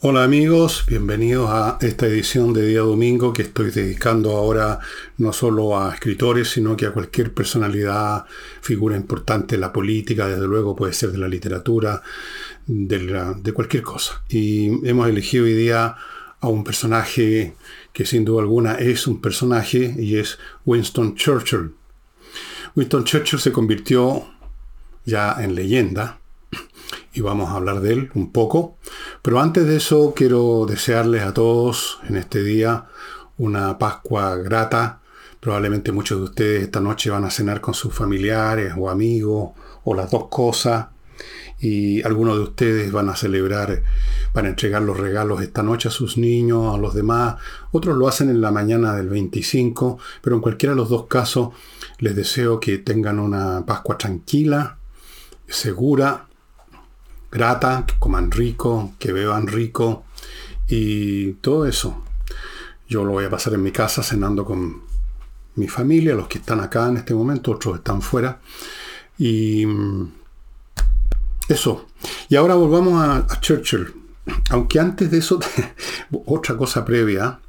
Hola amigos, bienvenidos a esta edición de día domingo que estoy dedicando ahora no solo a escritores, sino que a cualquier personalidad, figura importante de la política, desde luego puede ser de la literatura, de, de cualquier cosa. Y hemos elegido hoy día a un personaje que sin duda alguna es un personaje y es Winston Churchill. Winston Churchill se convirtió ya en leyenda y vamos a hablar de él un poco. Pero antes de eso quiero desearles a todos en este día una Pascua grata. Probablemente muchos de ustedes esta noche van a cenar con sus familiares o amigos o las dos cosas. Y algunos de ustedes van a celebrar, van a entregar los regalos esta noche a sus niños, a los demás. Otros lo hacen en la mañana del 25, pero en cualquiera de los dos casos les deseo que tengan una Pascua tranquila, segura grata, que coman rico, que beban rico y todo eso. Yo lo voy a pasar en mi casa cenando con mi familia, los que están acá en este momento, otros están fuera. Y mm, eso. Y ahora volvamos a, a Churchill. Aunque antes de eso, otra cosa previa.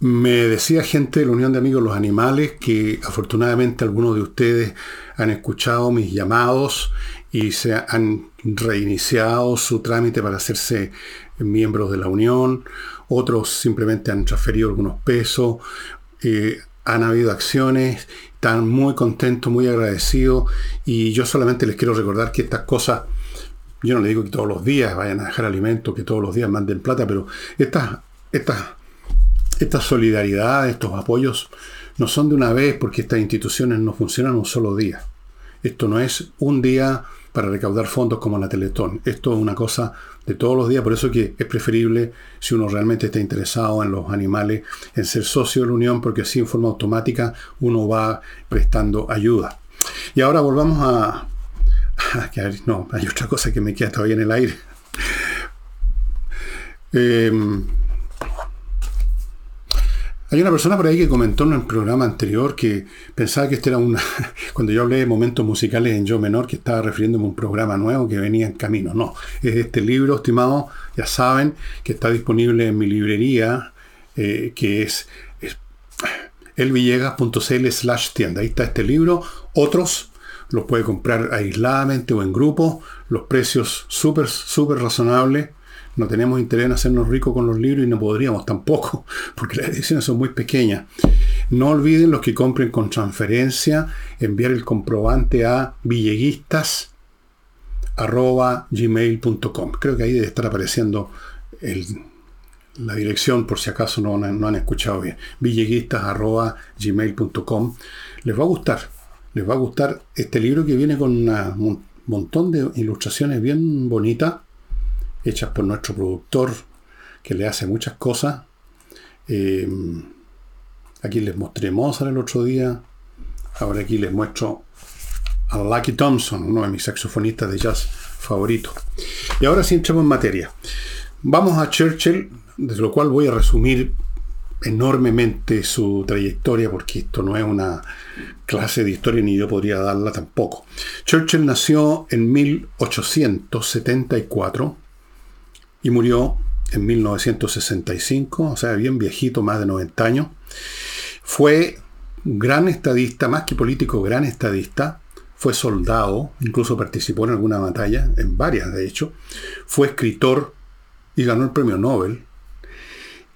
Me decía gente de la Unión de Amigos los Animales que afortunadamente algunos de ustedes han escuchado mis llamados y se han reiniciado su trámite para hacerse miembros de la Unión, otros simplemente han transferido algunos pesos, eh, han habido acciones, están muy contentos, muy agradecidos. Y yo solamente les quiero recordar que estas cosas, yo no les digo que todos los días vayan a dejar alimento, que todos los días manden plata, pero estas, estas, estas solidaridades, estos apoyos, no son de una vez porque estas instituciones no funcionan un solo día. Esto no es un día para recaudar fondos como la Teletón. Esto es una cosa de todos los días, por eso que es preferible, si uno realmente está interesado en los animales, en ser socio de la Unión, porque así en forma automática uno va prestando ayuda. Y ahora volvamos a... no, hay otra cosa que me queda todavía en el aire. Eh, hay una persona por ahí que comentó en el programa anterior que pensaba que este era una. Cuando yo hablé de momentos musicales en Yo menor, que estaba refiriéndome a un programa nuevo que venía en camino. No, es este libro, estimado, ya saben, que está disponible en mi librería, eh, que es, es elvillegas.cl slash tienda. Ahí está este libro. Otros los puede comprar aisladamente o en grupo. Los precios súper, súper razonables no tenemos interés en hacernos ricos con los libros y no podríamos tampoco, porque las ediciones son muy pequeñas. No olviden los que compren con transferencia, enviar el comprobante a villeguistas.gmail.com. Creo que ahí debe estar apareciendo la dirección por si acaso no, no han escuchado bien. villeguistas.gmail.com. Les va a gustar. Les va a gustar este libro que viene con un montón de ilustraciones bien bonitas hechas por nuestro productor, que le hace muchas cosas. Eh, aquí les mostré Mozart el otro día. Ahora aquí les muestro a Lucky Thompson, uno de mis saxofonistas de jazz favoritos. Y ahora sí entramos en materia. Vamos a Churchill, de lo cual voy a resumir enormemente su trayectoria, porque esto no es una clase de historia ni yo podría darla tampoco. Churchill nació en 1874 y murió en 1965, o sea, bien viejito, más de 90 años. Fue gran estadista, más que político, gran estadista. Fue soldado, incluso participó en alguna batalla, en varias de hecho. Fue escritor y ganó el premio Nobel.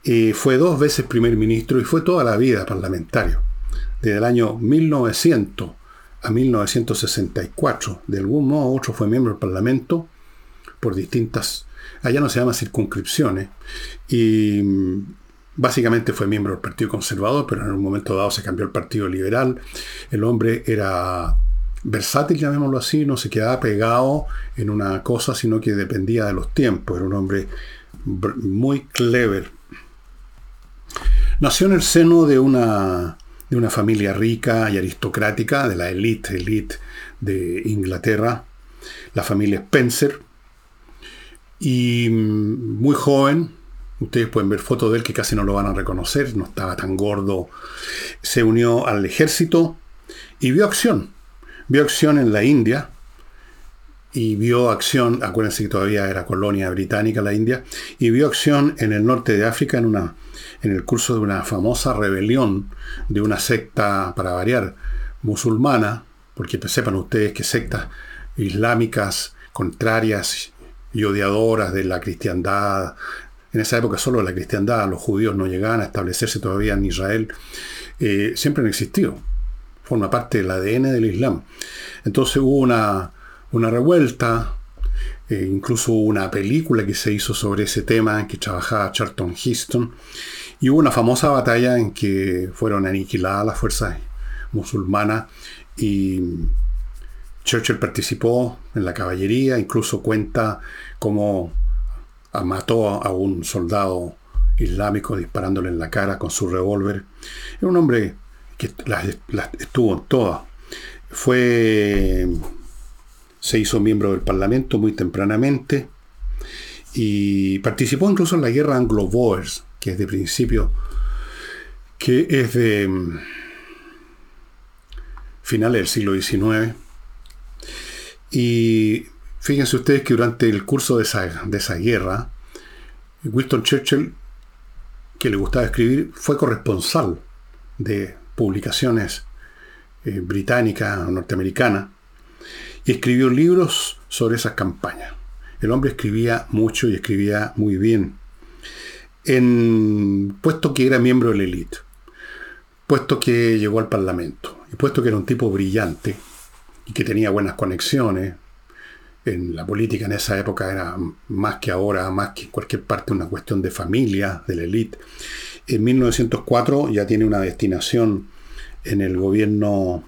Y fue dos veces primer ministro y fue toda la vida parlamentario. Desde el año 1900 a 1964, de algún modo u otro fue miembro del Parlamento por distintas allá no se llama circunscripciones, y mm, básicamente fue miembro del Partido Conservador, pero en un momento dado se cambió al Partido Liberal. El hombre era versátil, llamémoslo así, no se quedaba pegado en una cosa, sino que dependía de los tiempos. Era un hombre muy clever. Nació en el seno de una, de una familia rica y aristocrática, de la élite, elite de Inglaterra, la familia Spencer, y mm, muy joven, ustedes pueden ver fotos de él que casi no lo van a reconocer, no estaba tan gordo. Se unió al ejército y vio acción. Vio acción en la India y vio acción, acuérdense que todavía era colonia británica la India, y vio acción en el norte de África en, una, en el curso de una famosa rebelión de una secta, para variar, musulmana, porque sepan ustedes que sectas islámicas contrarias y odiadoras de la cristiandad, en esa época solo la cristiandad, los judíos no llegaban a establecerse todavía en Israel, eh, siempre han existido, forma parte del ADN del Islam. Entonces hubo una, una revuelta, eh, incluso hubo una película que se hizo sobre ese tema en que trabajaba Charlton Heston, y hubo una famosa batalla en que fueron aniquiladas las fuerzas musulmanas y Churchill participó en la caballería, incluso cuenta cómo mató a un soldado islámico disparándole en la cara con su revólver. Era un hombre que estuvo en todas. Fue se hizo miembro del Parlamento muy tempranamente y participó incluso en la guerra anglo-boers, que es de principio, que es de mm, finales del siglo XIX. Y fíjense ustedes que durante el curso de esa, de esa guerra, Winston Churchill, que le gustaba escribir, fue corresponsal de publicaciones eh, británicas o norteamericanas y escribió libros sobre esas campañas. El hombre escribía mucho y escribía muy bien. En, puesto que era miembro de la élite, puesto que llegó al Parlamento, y puesto que era un tipo brillante y que tenía buenas conexiones, en la política en esa época era más que ahora, más que en cualquier parte, una cuestión de familia, de la élite. En 1904 ya tiene una destinación en el gobierno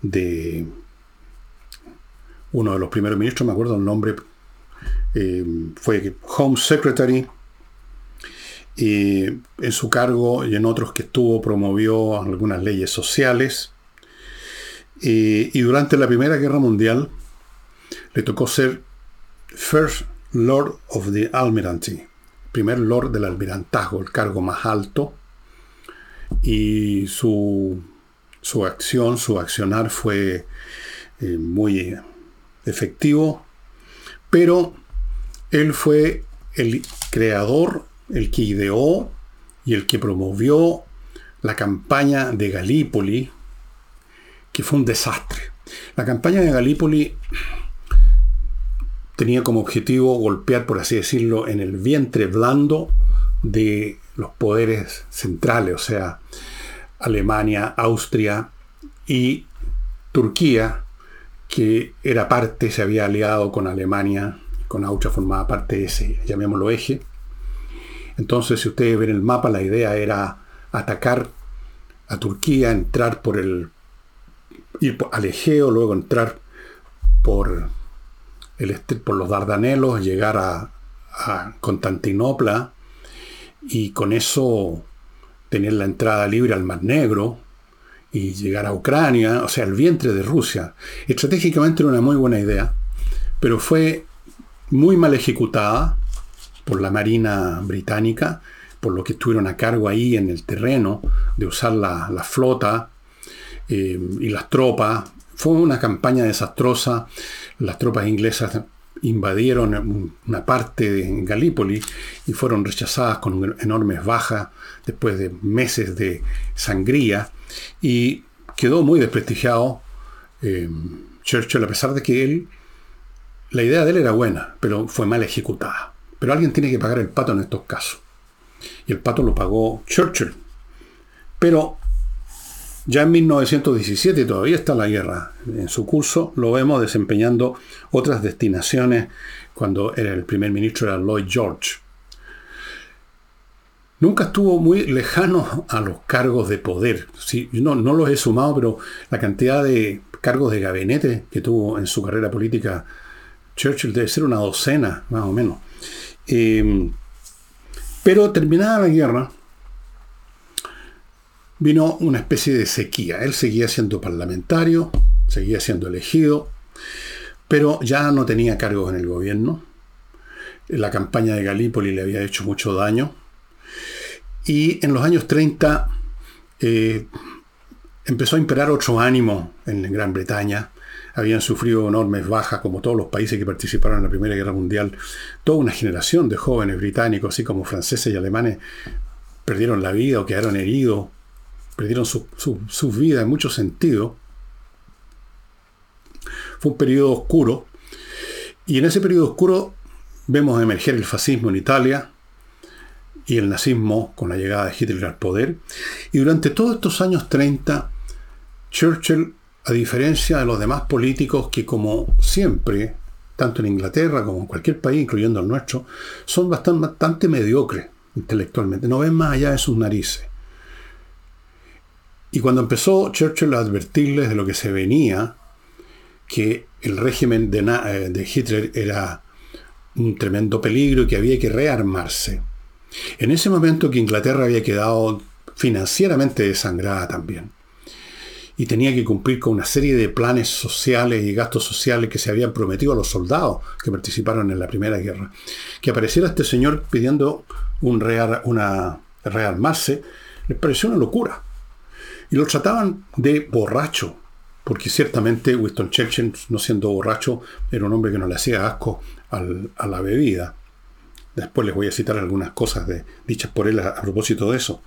de uno de los primeros ministros, me acuerdo el nombre, eh, fue Home Secretary, y en su cargo y en otros que estuvo promovió algunas leyes sociales, y, y durante la Primera Guerra Mundial le tocó ser First Lord of the Almirantry, primer Lord del Almirantazgo, el cargo más alto, y su, su acción, su accionar fue eh, muy efectivo, pero él fue el creador, el que ideó y el que promovió la campaña de Galípoli, que fue un desastre. La campaña de Galípoli tenía como objetivo golpear, por así decirlo, en el vientre blando de los poderes centrales, o sea, Alemania, Austria y Turquía, que era parte, se había aliado con Alemania, con Austria formaba parte de ese, llamémoslo eje. Entonces, si ustedes ven el mapa, la idea era atacar a Turquía, entrar por el, ir al Egeo, luego entrar por, el, por los Dardanelos, llegar a, a Constantinopla y con eso tener la entrada libre al Mar Negro, y llegar a Ucrania, o sea, el vientre de Rusia. Estratégicamente era una muy buena idea, pero fue muy mal ejecutada por la Marina británica, por lo que estuvieron a cargo ahí en el terreno de usar la, flota eh, y las tropas. Fue una campaña desastrosa. Las tropas inglesas invadieron una parte de Galípoli y fueron rechazadas con enormes bajas después de meses de sangría. Y quedó muy desprestigiado eh, Churchill a pesar de que él la idea de él era buena pero fue mal ejecutada. Pero alguien tiene que pagar el pato en estos casos. Y el pato lo pagó Churchill. Pero ya en 1917 todavía está la guerra en su curso, lo vemos desempeñando otras destinaciones cuando era el primer ministro era Lloyd George. Nunca estuvo muy lejano a los cargos de poder. No, no los he sumado, pero la cantidad de cargos de gabinete que tuvo en su carrera política Churchill debe ser una docena, más o menos. Eh, pero terminada la guerra, vino una especie de sequía. Él seguía siendo parlamentario, seguía siendo elegido, pero ya no tenía cargos en el gobierno. La campaña de Galípoli le había hecho mucho daño. Y en los años 30 eh, empezó a imperar otro ánimo en Gran Bretaña. habían sufrido enormes bajas, como todos los países que participaron en la Primera Guerra Mundial. Toda una generación de jóvenes británicos, así como franceses y alemanes, perdieron la vida o quedaron heridos, perdieron sus su, vidas en muchos sentidos. Fue un periodo oscuro. Y en ese periodo oscuro vemos emerger el fascismo en Italia y el nazismo con la llegada de Hitler al poder. Y durante todos estos años 30, Churchill a diferencia de los demás políticos que como siempre, tanto en Inglaterra como en cualquier país, incluyendo el nuestro, son bastante, bastante mediocres intelectualmente, no ven más allá de sus narices. Y cuando empezó Churchill a advertirles de lo que se venía, que el régimen de, eh, de Hitler era un tremendo peligro y que había que rearmarse. En ese momento que Inglaterra había quedado financieramente desangrada también y tenía que cumplir con una serie de planes sociales y gastos sociales que se habían prometido a los soldados que participaron en la Primera Guerra. Que apareciera este señor pidiendo un una rearmarse, les pareció una locura. Y lo trataban de borracho, porque ciertamente Winston Churchill, no siendo borracho, era un hombre que no le hacía asco a la bebida. Después les voy a citar algunas cosas de, dichas por él a propósito de eso.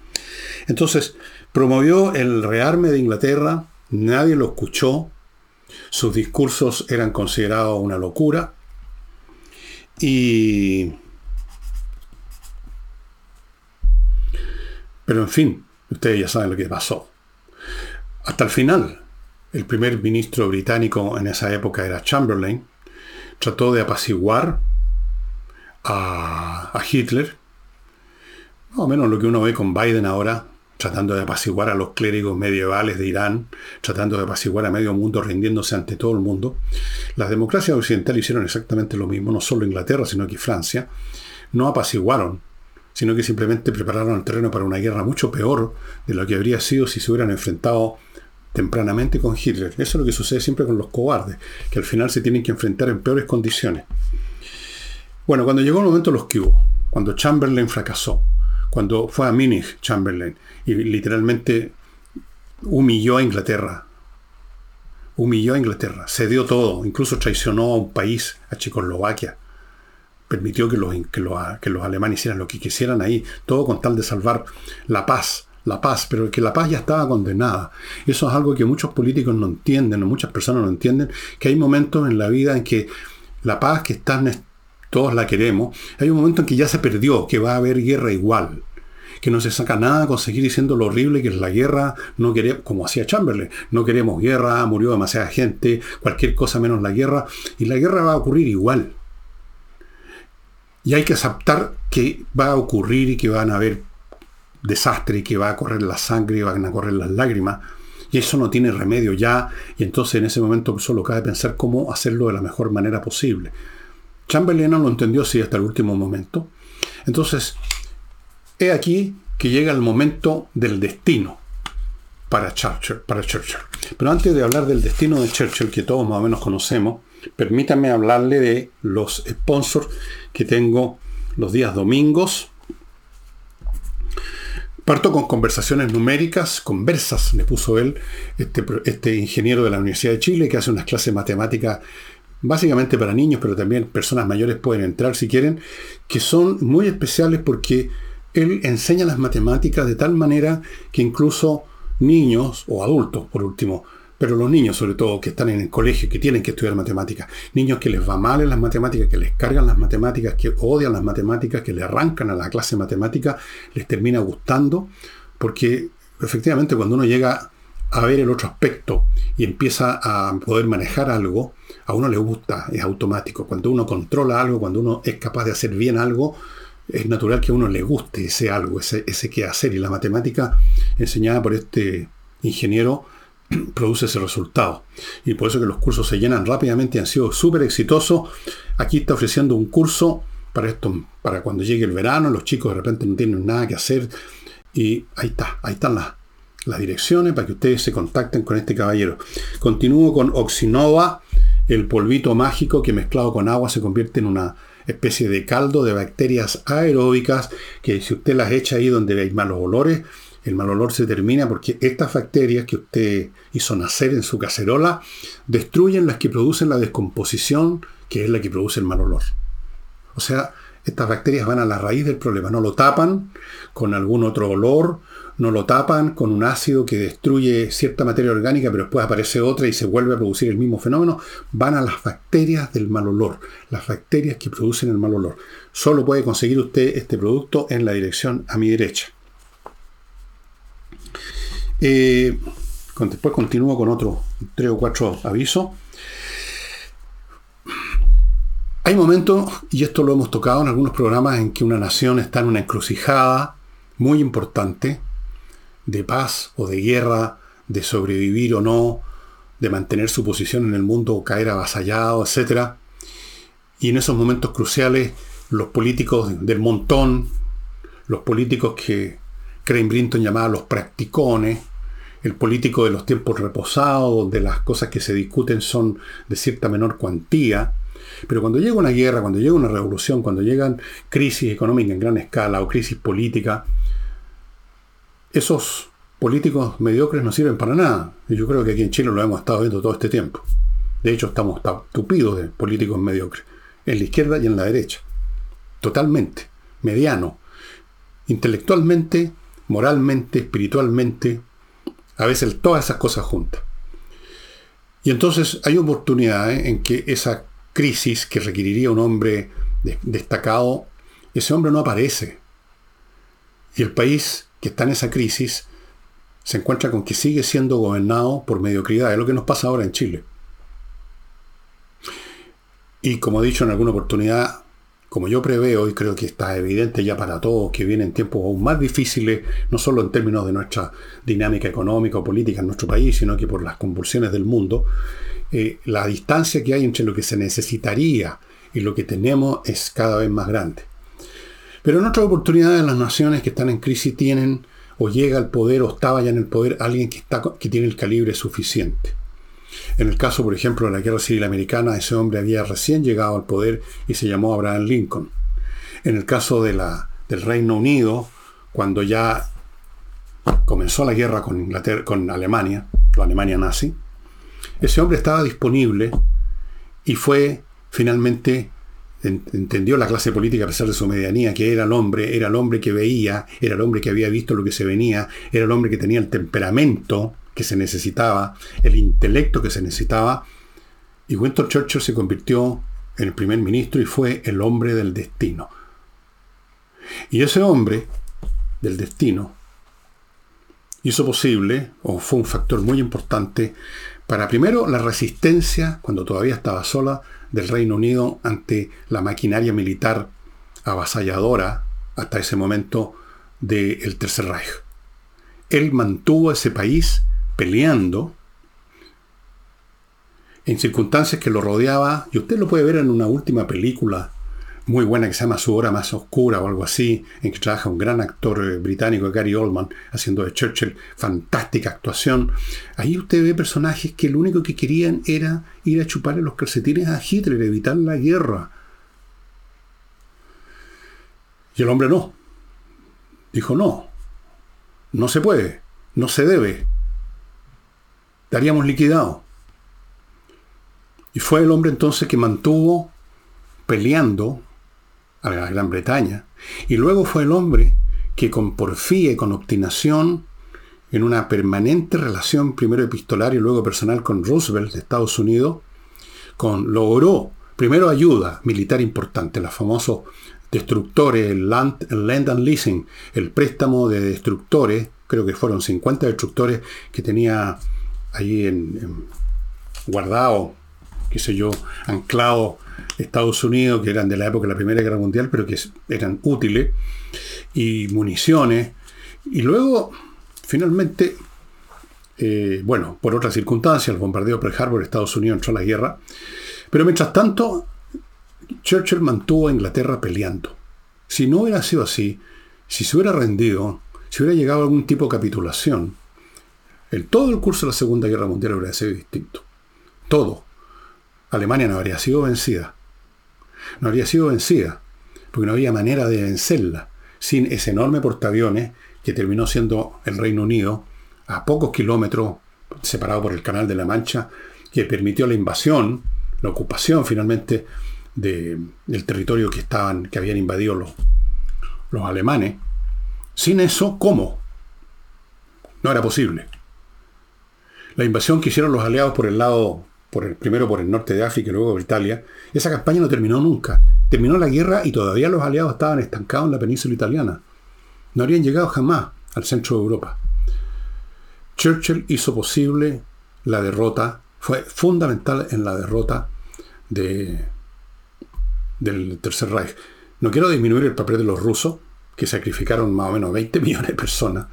Entonces, promovió el rearme de Inglaterra, nadie lo escuchó, sus discursos eran considerados una locura y... Pero en fin, ustedes ya saben lo que pasó. Hasta el final, el primer ministro británico en esa época era Chamberlain, trató de apaciguar a, Hitler, más o menos lo que uno ve con Biden ahora, tratando de apaciguar a los clérigos medievales de Irán, tratando de apaciguar a medio mundo, rindiéndose ante todo el mundo. Las democracias occidentales hicieron exactamente lo mismo, no solo Inglaterra, sino que Francia. No apaciguaron, sino que simplemente prepararon el terreno para una guerra mucho peor de lo que habría sido si se hubieran enfrentado tempranamente con Hitler. Eso es lo que sucede siempre con los cobardes, que al final se tienen que enfrentar en peores condiciones. Bueno, cuando llegó el momento los que hubo, cuando Chamberlain fracasó, cuando fue a Múnich Chamberlain y literalmente humilló a Inglaterra. Humilló a Inglaterra, cedió todo, incluso traicionó a un país, a Checoslovaquia. Permitió que los, que, los, alemanes hicieran lo que quisieran ahí, todo con tal de salvar la paz, la paz, pero que la paz ya estaba condenada. Eso es algo que muchos políticos no entienden, o muchas personas no entienden, que hay momentos en la vida en que la paz que está todos la queremos, hay un momento en que ya se perdió, que va a haber guerra igual, que no se saca nada con seguir diciendo lo horrible que es la guerra, no queremos, como hacía Chamberlain, no queremos guerra, murió demasiada gente, cualquier cosa menos la guerra, y la guerra va a ocurrir igual. Y hay que aceptar que va a ocurrir y que van a haber desastre que va a correr la sangre y van a correr las lágrimas. Y eso no tiene remedio ya. Y entonces en ese momento solo cabe pensar cómo hacerlo de la mejor manera posible. Chamberlain no lo entendió así hasta el último momento. Entonces, he aquí que llega el momento del destino para Churchill, para Churchill. Pero antes de hablar del destino de Churchill, que todos más o menos conocemos, permítanme hablarle de los sponsors que tengo los días domingos. Parto con conversaciones numéricas, conversas, le puso él, este, este ingeniero de la Universidad de Chile, que hace unas clases de matemáticas básicamente para niños, pero también personas mayores pueden entrar si quieren, que son muy especiales porque él enseña las matemáticas de tal manera que incluso niños o adultos, por último, pero los niños sobre todo que están en el colegio, que tienen que estudiar matemáticas, niños que les va mal en las matemáticas, que les cargan las matemáticas, que odian las matemáticas, que le arrancan a la clase matemática, les termina gustando, porque efectivamente cuando uno llega a ver el otro aspecto y empieza a poder manejar algo, a uno le gusta, es automático. Cuando uno controla algo, cuando uno es capaz de hacer bien algo, es natural que a uno le guste ese algo, ese, ese qué hacer. Y la matemática enseñada por este ingeniero produce ese resultado. Y por eso que los cursos se llenan rápidamente y han sido súper exitosos. Aquí está ofreciendo un curso para esto, para cuando llegue el verano, los chicos de repente no tienen nada que hacer. Y ahí está, ahí están las, las direcciones para que ustedes se contacten con este caballero. Continúo con Oxinova, el polvito mágico que mezclado con agua se convierte en una especie de caldo de bacterias aeróbicas que si usted las echa ahí donde hay malos olores, El mal olor se termina porque estas bacterias que usted hizo nacer en su cacerola destruyen las que producen la descomposición, que es la que produce el mal olor. O sea, estas bacterias van a la raíz del problema, no lo tapan con algún otro olor, no lo tapan con un ácido que destruye cierta materia orgánica, pero después aparece otra y se vuelve a producir el mismo fenómeno, van a las bacterias del mal olor, las bacterias que producen el mal olor. Solo puede conseguir usted este producto en la dirección a mi derecha. Eh, después continúo con otros tres o cuatro avisos. Hay momentos, y esto lo hemos tocado en algunos programas, en que una nación está en una encrucijada muy importante de paz o de guerra, de sobrevivir o no, de mantener su posición en el mundo o caer avasallado, etc. Y en esos momentos cruciales, los políticos del montón, los políticos que Crane Brinton llamaba los practicones, el político de los tiempos reposados, donde las cosas que se discuten son de cierta menor cuantía, pero cuando llega una guerra, cuando llega una revolución, cuando llegan crisis económicas en gran escala o crisis política, esos políticos mediocres no sirven para nada. Y yo creo que aquí en Chile lo hemos estado viendo todo este tiempo. De hecho, estamos tupidos de políticos mediocres, en la izquierda y en la derecha. Totalmente. Mediano. Intelectualmente, moralmente, espiritualmente, a veces todas esas cosas juntas. Y entonces hay oportunidades en que esa crisis que requeriría un hombre destacado, ese hombre no aparece. Y el país que está en esa crisis se encuentra con que sigue siendo gobernado por mediocridad. Es lo que nos pasa ahora en Chile. Y como he dicho en alguna oportunidad, como yo preveo, y creo que está evidente ya para todos, que vienen tiempos aún más difíciles, no solo en términos de nuestra dinámica económica o política en nuestro país, sino que por las convulsiones del mundo, eh, la distancia que hay entre lo que se necesitaría y lo que tenemos es cada vez más grande. Pero en otras oportunidades las naciones que están en crisis tienen o llega al poder o estaba ya en el poder alguien que, tiene el calibre suficiente. En el caso, por ejemplo, de la Guerra Civil Americana, ese hombre había recién llegado al poder y se llamó Abraham Lincoln. En el caso de la, del Reino Unido, cuando ya comenzó la guerra con, Inglaterra, con Alemania, la Alemania nazi, ese hombre estaba disponible y fue finalmente entendió la clase política a pesar de su medianía, que era el hombre, era el hombre que veía, era el hombre que había visto lo que se venía, era el hombre que tenía el temperamento que se necesitaba, el intelecto que se necesitaba. Y Winston Churchill se convirtió en el primer ministro y fue el hombre del destino. Y ese hombre del destino hizo posible, o fue un factor muy importante, para primero la resistencia, cuando todavía estaba sola, del Reino Unido ante la maquinaria militar avasalladora hasta ese momento del Tercer Reich. Él mantuvo ese país peleando en circunstancias que lo rodeaba, y usted lo puede ver en una última película muy buena que se llama Su hora más oscura o algo así, en que trabaja un gran actor eh, británico, Gary Oldman, haciendo de Churchill, fantástica actuación. Ahí usted ve personajes que lo único que querían era ir a chuparle los calcetines a Hitler, evitar la guerra. Y el hombre no. Dijo no. No se puede. No se debe. Estaríamos liquidados. Y fue el hombre entonces que mantuvo peleando a la Gran Bretaña. Y luego fue el hombre que con porfía y con obstinación, en una permanente relación primero epistolar y luego personal con Roosevelt de Estados Unidos, con, logró primero ayuda militar importante, los famosos destructores, el Land, and Leasing, el préstamo de destructores, creo que fueron 50 destructores que tenía ahí en, guardado, qué sé yo, anclado Estados Unidos, que eran de la época de la Primera Guerra Mundial, pero que eran útiles, y municiones. Y luego, finalmente, eh, bueno, por otras circunstancias, el bombardeo Pearl Harbor, Estados Unidos entró a la guerra. Pero mientras tanto, Churchill mantuvo a Inglaterra peleando. Si no hubiera sido así, si se hubiera rendido, si hubiera llegado a algún tipo de capitulación, el, todo el curso de la Segunda Guerra Mundial habría sido distinto. Todo. Alemania no habría sido vencida. No habría sido vencida, porque no había manera de vencerla sin ese enorme portaaviones que terminó siendo el Reino Unido, a pocos kilómetros, separado por el Canal de la Mancha, que permitió la invasión, la ocupación finalmente del territorio que, estaban, que habían invadido los alemanes. Sin eso, ¿cómo? No era posible. La invasión que hicieron los aliados por el lado, por el, primero por el norte de África y luego por Italia, esa campaña no terminó nunca. Terminó la guerra y todavía los aliados estaban estancados en la península italiana. No habrían llegado jamás al centro de Europa. Churchill hizo posible la derrota, fue fundamental en la derrota de, del Tercer Reich. No quiero disminuir el papel de los rusos, que sacrificaron más o menos 20 millones de personas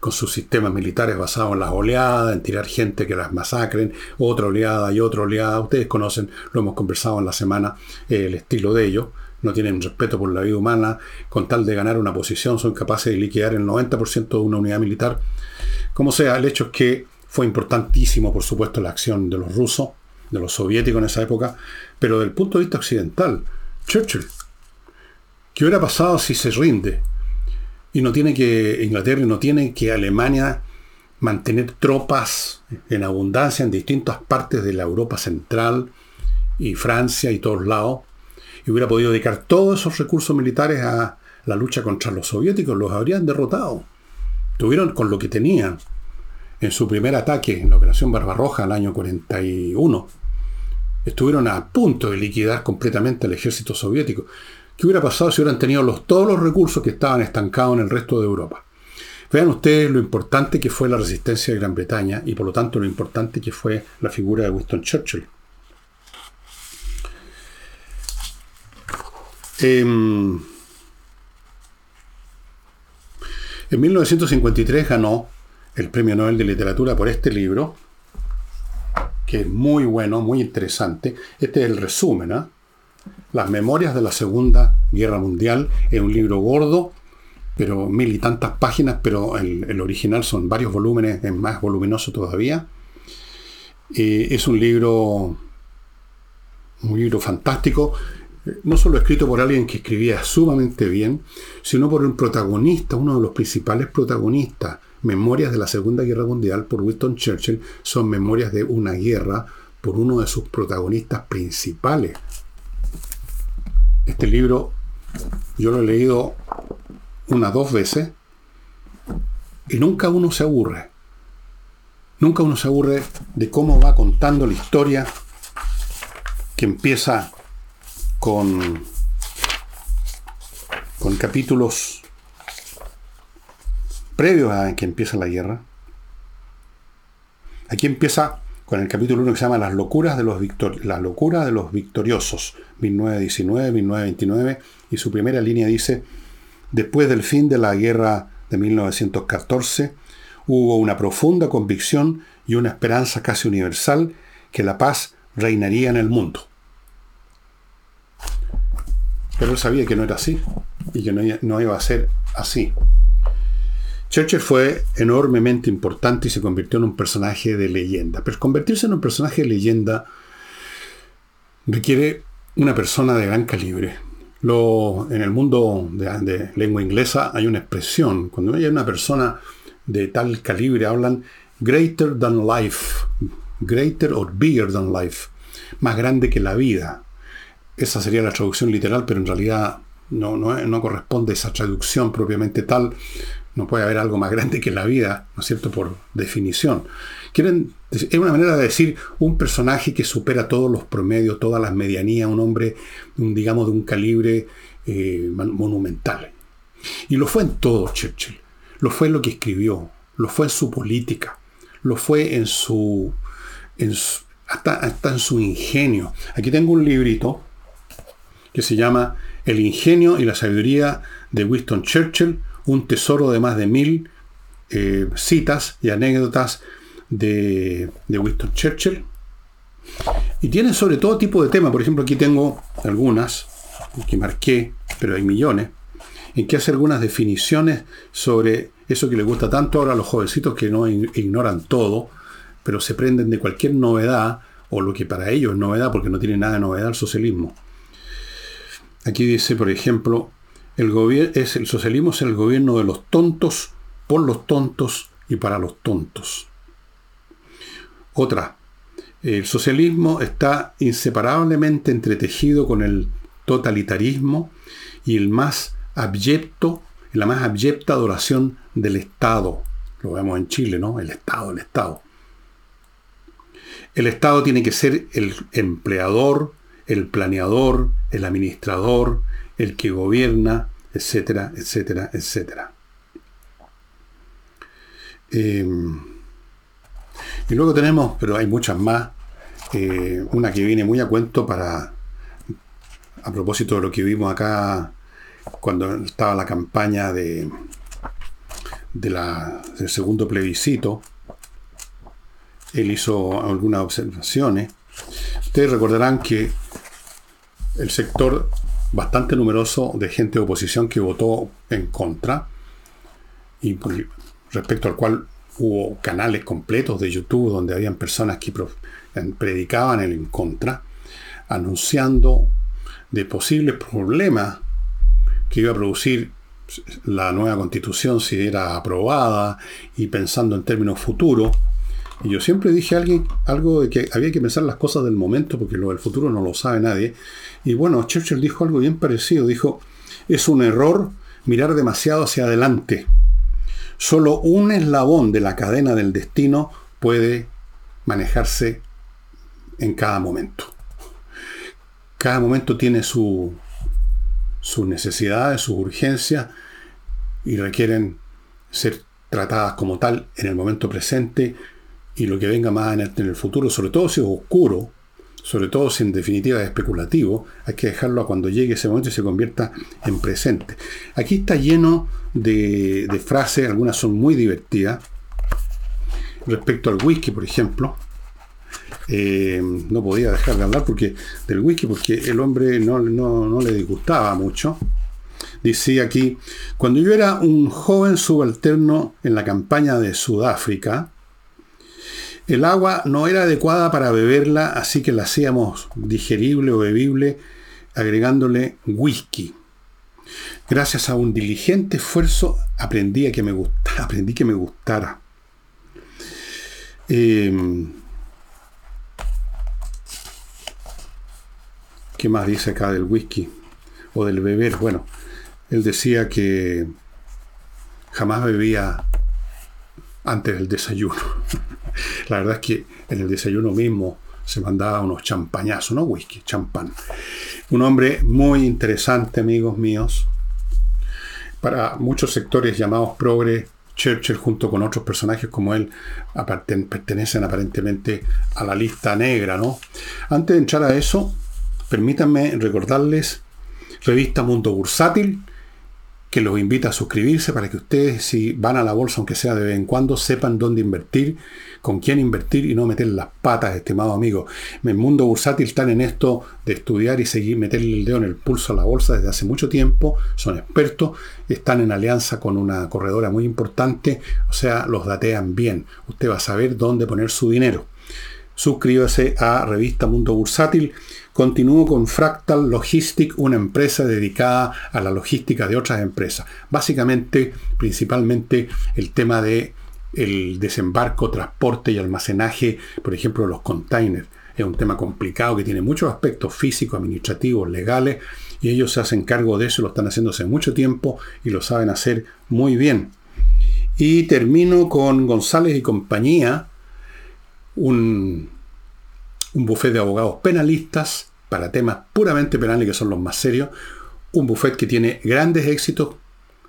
con sus sistemas militares basados en las oleadas, en tirar gente que las masacren, otra oleada y otra oleada. Ustedes conocen, lo hemos conversado en la semana, el estilo de ellos. No tienen respeto por la vida humana. Con tal de ganar una posición, son capaces de liquidar el 90% de una unidad militar. Como sea, el hecho es que fue importantísimo, por supuesto, la acción de los rusos, de los soviéticos en esa época, pero del punto de vista occidental, Churchill, ¿qué hubiera pasado si se rinde? Y no tiene que, Inglaterra no tiene que Alemania mantener tropas en abundancia en distintas partes de la Europa central y Francia y todos lados, y hubiera podido dedicar todos esos recursos militares a la lucha contra los soviéticos, los habrían derrotado. Tuvieron con lo que tenían en su primer ataque en la Operación Barbarroja el año 41. Estuvieron a punto de liquidar completamente el ejército soviético. ¿Qué hubiera pasado si hubieran tenido todos los recursos que estaban estancados en el resto de Europa? Vean ustedes lo importante que fue la resistencia de Gran Bretaña y por lo tanto lo importante que fue la figura de Winston Churchill. Em, en 1953 ganó el Premio Nobel de Literatura por este libro, que es muy bueno, muy interesante. Este es el resumen, ¿ah? Las Memorias de la Segunda Guerra Mundial. Es un libro gordo, pero mil y tantas páginas, pero el, original son varios volúmenes, es más voluminoso todavía. es un libro, un libro fantástico, no solo escrito por alguien que escribía sumamente bien, sino por un protagonista, uno de los principales protagonistas. Memorias de la Segunda Guerra Mundial por Winston Churchill son memorias de una guerra por uno de sus protagonistas principales, este libro yo lo he leído una, dos veces y nunca uno se aburre. Nunca uno se aburre de cómo va contando la historia que empieza con, con capítulos previos a que empieza la guerra. Aquí empieza con el capítulo 1 que se llama Las locuras de los, la locura de los victoriosos, 1919-1929, y su primera línea dice, después del fin de la guerra de 1914, hubo una profunda convicción y una esperanza casi universal que la paz reinaría en el mundo. Pero él sabía que no era así y que no iba a ser así. Churchill fue enormemente importante y se convirtió en un personaje de leyenda. Pero convertirse en un personaje de leyenda requiere una persona de gran calibre. En el mundo de, lengua inglesa hay una expresión. Cuando hay una persona de tal calibre, hablan greater than life. Greater or bigger than life. Más grande que la vida. Esa sería la traducción literal, pero en realidad no, no, no corresponde a esa traducción propiamente tal no puede haber algo más grande que la vida, ¿no es cierto? Por definición. Quieren, es una manera de decir un personaje que supera todos los promedios, todas las medianías, un hombre, digamos, de un calibre eh, monumental. Y lo fue en todo Churchill. Lo fue en lo que escribió, lo fue en su política, lo fue en su, en hasta, hasta en su ingenio. Aquí tengo un librito que se llama El ingenio y la sabiduría de Winston Churchill, un tesoro de más de mil eh, citas y anécdotas de, Winston Churchill. Y tiene sobre todo tipo de temas. Por ejemplo, aquí tengo algunas que marqué, pero hay millones, en que hace algunas definiciones sobre eso que le gusta tanto ahora a los jovencitos que no ignoran todo, pero se prenden de cualquier novedad, o lo que para ellos es novedad, porque no tiene nada de novedad el socialismo. Aquí dice, por ejemplo, el, es, el socialismo es el gobierno de los tontos por los tontos y para los tontos. Otra, el socialismo está inseparablemente entretejido con el totalitarismo y el más abyecto, la más abyecta adoración del Estado. Lo vemos en Chile, ¿no? El Estado, el Estado. El Estado tiene que ser el empleador, el planeador, el administrador, el que gobierna, etcétera, etcétera, etcétera. Em, y luego tenemos, pero hay muchas más, eh, una que viene muy a cuento para, a propósito de lo que vimos acá cuando estaba la campaña de, del segundo plebiscito, él hizo algunas observaciones. Ustedes recordarán que el sector bastante numeroso de gente de oposición que votó en contra, y respecto al cual hubo canales completos de YouTube donde habían personas que predicaban el en contra, anunciando de posibles problemas que iba a producir la nueva constitución si era aprobada y pensando en términos futuros. Y yo siempre dije a alguien algo de que había que pensar las cosas del momento porque lo del futuro no lo sabe nadie. Y bueno, Churchill dijo algo bien parecido. Dijo, es un error mirar demasiado hacia adelante. Solo un eslabón de la cadena del destino puede manejarse en cada momento. Cada momento tiene su, sus necesidades, sus urgencias y requieren ser tratadas como tal en el momento presente y lo que venga más en el, futuro, sobre todo si es oscuro, sobre todo si en definitiva es especulativo, hay que dejarlo a cuando llegue ese momento y se convierta en presente. Aquí está lleno de, de frases, algunas son muy divertidas, respecto al whisky, por ejemplo. Eh, no podía dejar de hablar porque, del whisky porque el hombre no, no le disgustaba mucho. Dice aquí, cuando yo era un joven subalterno en la campaña de Sudáfrica, el agua no era adecuada para beberla, así que la hacíamos digerible o bebible agregándole whisky. Gracias a un diligente esfuerzo aprendí, a que, me gustara, aprendí que me gustara. Em, ¿Qué más dice acá del whisky? O del beber. Bueno, él decía que jamás bebía antes del desayuno. La verdad es que en el desayuno mismo se mandaba unos champañazos, no whisky, champán. Un hombre muy interesante, amigos míos. Para muchos sectores llamados progre, Churchill junto con otros personajes como él pertenecen aparentemente a la lista negra, ¿no? Antes de entrar a eso, permítanme recordarles revista Mundo Bursátil, que los invita a suscribirse para que ustedes, si van a la bolsa, aunque sea de vez en cuando, sepan dónde invertir, con quién invertir y no meter las patas, estimado amigo. En mundo bursátil están en esto de estudiar y seguir, meterle el dedo en el pulso a la bolsa desde hace mucho tiempo, son expertos, están en alianza con una corredora muy importante, o sea, los datean bien. Usted va a saber dónde poner su dinero. Suscríbase a Revista Mundo Bursátil Continúo con Fractal Logistic, una empresa dedicada a la logística de otras empresas. Básicamente, principalmente el tema de el desembarco, transporte y almacenaje, por ejemplo, los containers. Es un tema complicado que tiene muchos aspectos físicos, administrativos, legales, y ellos se hacen cargo de eso, lo están haciendo hace mucho tiempo y lo saben hacer muy bien. Y termino con González y compañía, un, un bufete de abogados penalistas para temas puramente penales que son los más serios, un buffet que tiene grandes éxitos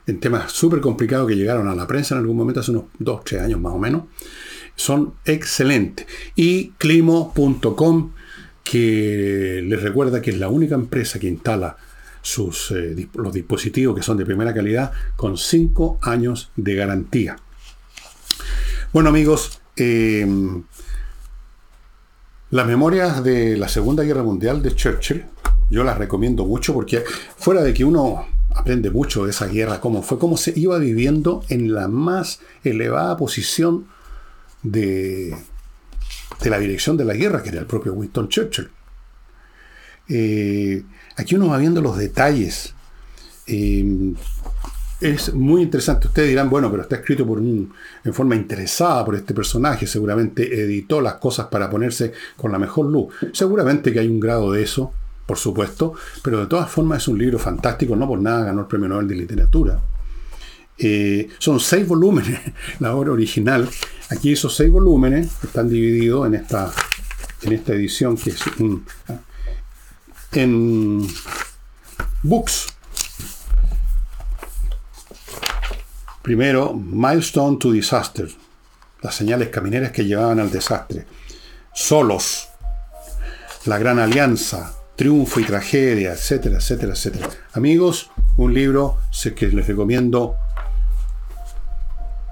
en temas súper complicados que llegaron a la prensa en algún momento, hace unos 2, 3 años más o menos, son excelentes. Y climo.com, que les recuerda que es la única empresa que instala sus, eh, los dispositivos que son de primera calidad con 5 años de garantía. Bueno amigos, eh, las memorias de la Segunda Guerra Mundial de Churchill, yo las recomiendo mucho porque fuera de que uno aprende mucho de esa guerra, cómo fue, cómo se iba viviendo en la más elevada posición de, de la dirección de la guerra, que era el propio Winston Churchill. Eh, aquí uno va viendo los detalles. Eh, es muy interesante. Ustedes dirán, bueno, pero está escrito por un, en forma interesada por este personaje. Seguramente editó las cosas para ponerse con la mejor luz. Seguramente que hay un grado de eso, por supuesto, pero de todas formas es un libro fantástico. No por nada ganó el Premio Nobel de Literatura. Eh, son seis volúmenes la obra original. Aquí esos seis volúmenes están divididos en esta, en esta edición que es un, en books Primero, Milestone to Disaster, las señales camineras que llevaban al desastre. Solos, la gran alianza, triunfo y tragedia, etcétera, etcétera, etcétera. Amigos, un libro que les recomiendo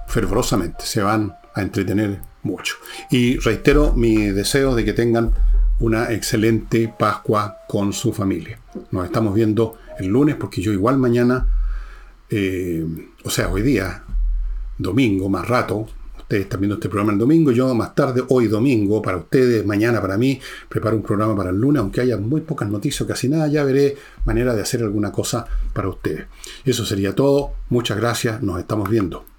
fervorosamente, se van a entretener mucho. Y reitero mi deseo de que tengan una excelente Pascua con su familia. Nos estamos viendo el lunes porque yo igual mañana eh, o sea, hoy día, domingo, más rato, ustedes están viendo este programa el domingo, yo más tarde, hoy domingo, para ustedes, mañana para mí, preparo un programa para el lunes, aunque haya muy pocas noticias, casi nada, ya veré manera de hacer alguna cosa para ustedes. Eso sería todo, muchas gracias, nos estamos viendo.